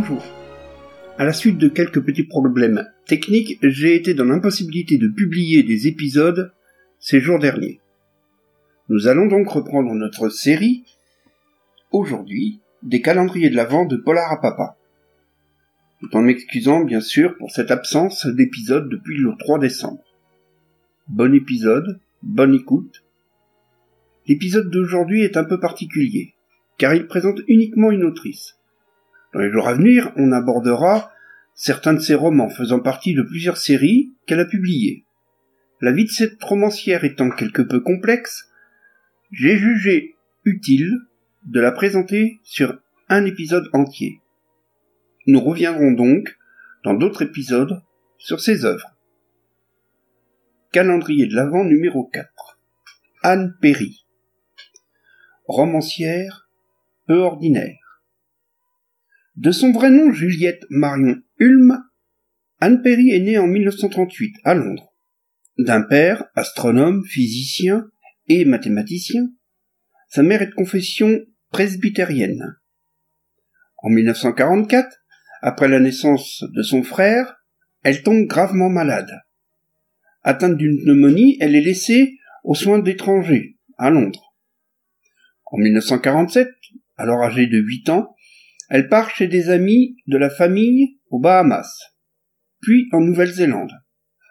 Bonjour. À la suite de quelques petits problèmes techniques, j'ai été dans l'impossibilité de publier des épisodes ces jours derniers. Nous allons donc reprendre notre série aujourd'hui des calendriers de l'Avent de Polar à Papa. Tout en m'excusant bien sûr pour cette absence d'épisode depuis le 3 décembre. Bon épisode, bonne écoute. L'épisode d'aujourd'hui est un peu particulier, car il présente uniquement une autrice. Dans les jours à venir, on abordera certains de ses romans faisant partie de plusieurs séries qu'elle a publiées. La vie de cette romancière étant quelque peu complexe, j'ai jugé utile de la présenter sur un épisode entier. Nous reviendrons donc dans d'autres épisodes sur ses œuvres. Calendrier de l'Avent numéro 4. Anne Perry. Romancière peu ordinaire. De son vrai nom Juliette Marion Hulme, Anne Perry est née en 1938 à Londres. D'un père, astronome, physicien et mathématicien, sa mère est de confession presbytérienne. En 1944, après la naissance de son frère, elle tombe gravement malade. Atteinte d'une pneumonie, elle est laissée aux soins d'étrangers, à Londres. En 1947, alors âgée de 8 ans, elle part chez des amis de la famille aux Bahamas, puis en Nouvelle-Zélande.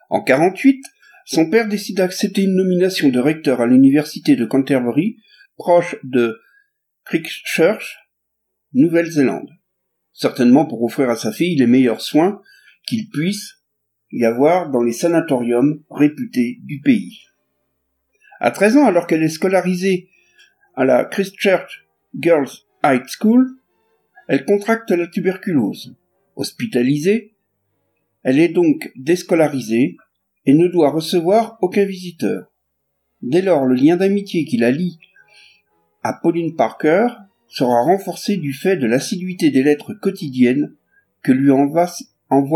En 48, son père décide d'accepter une nomination de recteur à l'université de Canterbury, proche de Christchurch, Nouvelle-Zélande. Certainement pour offrir à sa fille les meilleurs soins qu'il puisse y avoir dans les sanatoriums réputés du pays. À 13 ans, alors qu'elle est scolarisée à la Christchurch Girls High School, elle contracte la tuberculose. Hospitalisée, elle est donc déscolarisée et ne doit recevoir aucun visiteur. Dès lors, le lien d'amitié qui la lie à Pauline Parker sera renforcé du fait de l'assiduité des lettres quotidiennes que lui envoie,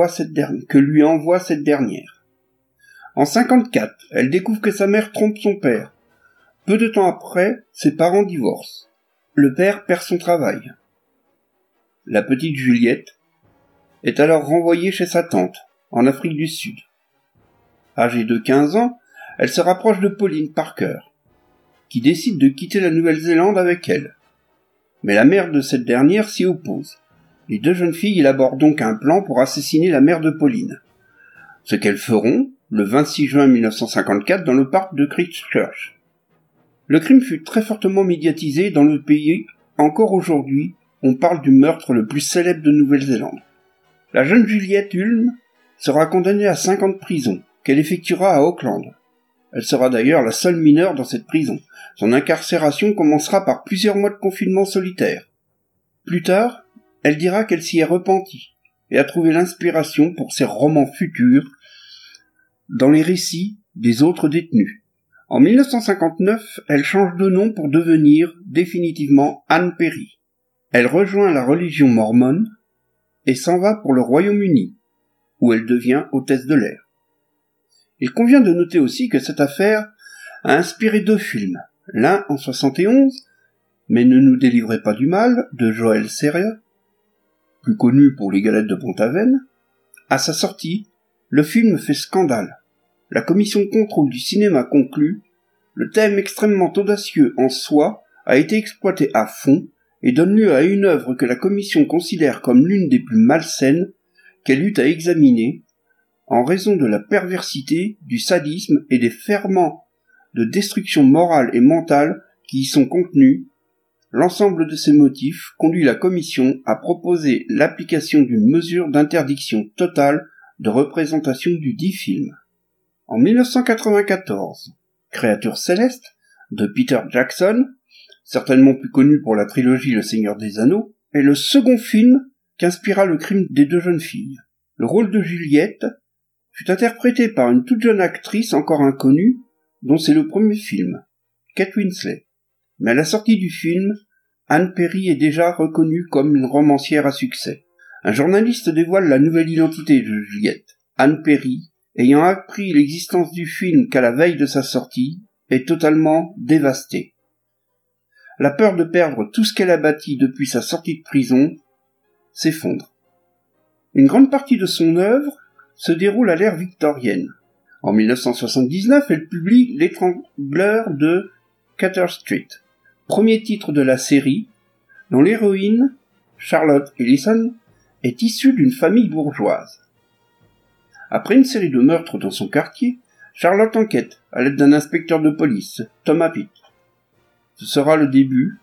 cette, dernière, cette dernière. En 54, elle découvre que sa mère trompe son père. Peu de temps après, ses parents divorcent. Le père perd son travail. La petite Juliette est alors renvoyée chez sa tante, en Afrique du Sud. Âgée de 15 ans, elle se rapproche de Pauline Parker, qui décide de quitter la Nouvelle-Zélande avec elle. Mais la mère de cette dernière s'y oppose. Les deux jeunes filles élaborent donc un plan pour assassiner la mère de Pauline. Ce qu'elles feront le 26 juin 1954 dans le parc de Christchurch. Le crime fut très fortement médiatisé dans le pays encore aujourd'hui on parle du meurtre le plus célèbre de Nouvelle-Zélande. La jeune Juliette Hulme sera condamnée à cinq ans de prison, qu'elle effectuera à Auckland. Elle sera d'ailleurs la seule mineure dans cette prison. Son incarcération commencera par plusieurs mois de confinement solitaire. Plus tard, elle dira qu'elle s'y est repentie et a trouvé l'inspiration pour ses romans futurs dans les récits des autres détenus. En 1959, elle change de nom pour devenir définitivement Anne Perry. Elle rejoint la religion mormone et s'en va pour le Royaume-Uni, où elle devient hôtesse de l'air. Il convient de noter aussi que cette affaire a inspiré deux films, l'un en 71, mais ne nous délivrez pas du mal, de Joël Serra, plus connu pour les galettes de Pont-Aven. À sa sortie, le film fait scandale. La commission contrôle du cinéma conclut le thème extrêmement audacieux en soi a été exploité à fond et donne lieu à une œuvre que la Commission considère comme l'une des plus malsaines qu'elle eut à examiner, en raison de la perversité, du sadisme et des ferments de destruction morale et mentale qui y sont contenus, l'ensemble de ces motifs conduit la Commission à proposer l'application d'une mesure d'interdiction totale de représentation du dit film. En 1994, Créature céleste de Peter Jackson certainement plus connu pour la trilogie Le Seigneur des Anneaux, est le second film qu'inspira le crime des deux jeunes filles. Le rôle de Juliette fut interprété par une toute jeune actrice encore inconnue, dont c'est le premier film, Kate Winslet. Mais à la sortie du film, Anne Perry est déjà reconnue comme une romancière à succès. Un journaliste dévoile la nouvelle identité de Juliette. Anne Perry, ayant appris l'existence du film qu'à la veille de sa sortie, est totalement dévastée. La peur de perdre tout ce qu'elle a bâti depuis sa sortie de prison s'effondre. Une grande partie de son œuvre se déroule à l'ère victorienne. En 1979, elle publie L'étrangleur de Cater Street, premier titre de la série, dont l'héroïne, Charlotte Ellison, est issue d'une famille bourgeoise. Après une série de meurtres dans son quartier, Charlotte enquête à l'aide d'un inspecteur de police, Thomas Pitt. Ce sera le début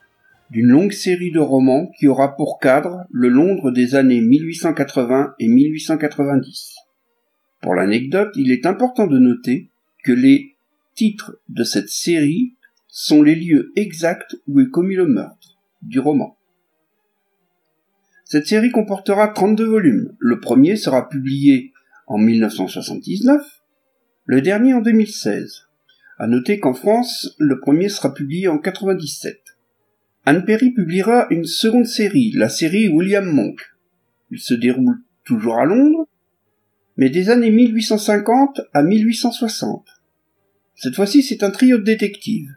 d'une longue série de romans qui aura pour cadre le Londres des années 1880 et 1890. Pour l'anecdote, il est important de noter que les titres de cette série sont les lieux exacts où est commis le meurtre du roman. Cette série comportera 32 volumes. Le premier sera publié en 1979, le dernier en 2016. À noter qu'en France, le premier sera publié en 97. Anne Perry publiera une seconde série, la série William Monk. Il se déroule toujours à Londres, mais des années 1850 à 1860. Cette fois-ci, c'est un trio de détectives.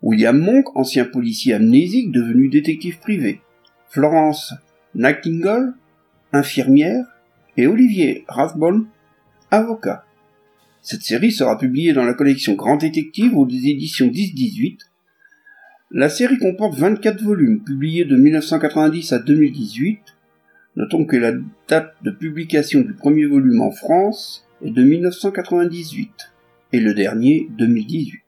William Monk, ancien policier amnésique devenu détective privé. Florence Nightingale, infirmière. Et Olivier Rathbone, avocat. Cette série sera publiée dans la collection Grand Détective ou des éditions 10-18 la série comporte 24 volumes, publiés de 1990 à 2018. Notons que la date de publication du premier volume en France est de 1998 et le dernier 2018.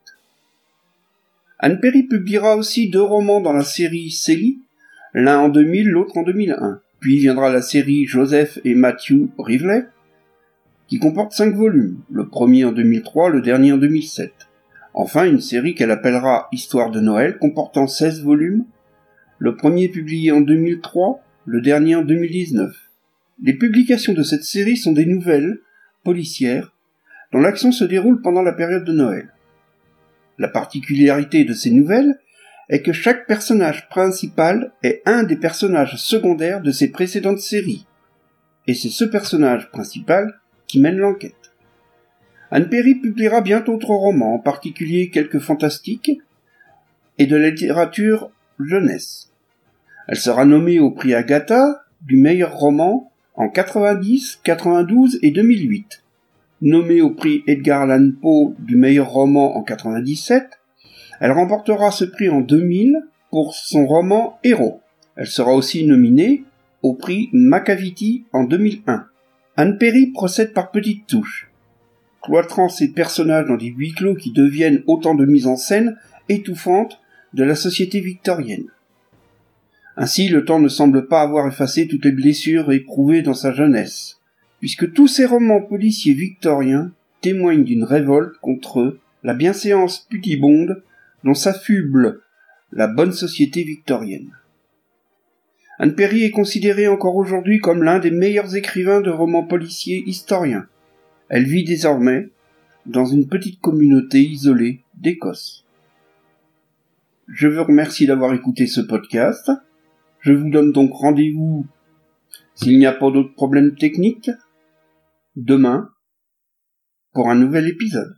Anne Perry publiera aussi deux romans dans la série Célie, l'un en 2000, l'autre en 2001. Puis viendra la série Joseph et Matthew Rivley, qui comporte cinq volumes, le premier en 2003, le dernier en 2007. Enfin, une série qu'elle appellera Histoire de Noël, comportant 16 volumes, le premier publié en 2003, le dernier en 2019. Les publications de cette série sont des nouvelles, policières, dont l'action se déroule pendant la période de Noël. La particularité de ces nouvelles est que chaque personnage principal est un des personnages secondaires de ses précédentes séries, et c'est ce personnage principal qui mène l'enquête. Anne Perry publiera bien d'autres romans, en particulier quelques fantastiques et de la littérature jeunesse. Elle sera nommée au prix Agatha du meilleur roman en 90, 92 et 2008. Nommée au prix Edgar Allan Poe du meilleur roman en 97, elle remportera ce prix en 2000 pour son roman Héros. Elle sera aussi nominée au prix Macavity en 2001. Anne Perry procède par petites touches cloîtrant ses personnages dans des huis clos qui deviennent autant de mises en scène étouffantes de la société victorienne. Ainsi, le temps ne semble pas avoir effacé toutes les blessures éprouvées dans sa jeunesse, puisque tous ces romans policiers victoriens témoignent d'une révolte contre la bienséance putibonde dont s'affuble la bonne société victorienne. Anne Perry est considéré encore aujourd'hui comme l'un des meilleurs écrivains de romans policiers historiens. Elle vit désormais dans une petite communauté isolée d'Écosse. Je vous remercie d'avoir écouté ce podcast. Je vous donne donc rendez-vous, s'il n'y a pas d'autres problèmes techniques, demain, pour un nouvel épisode.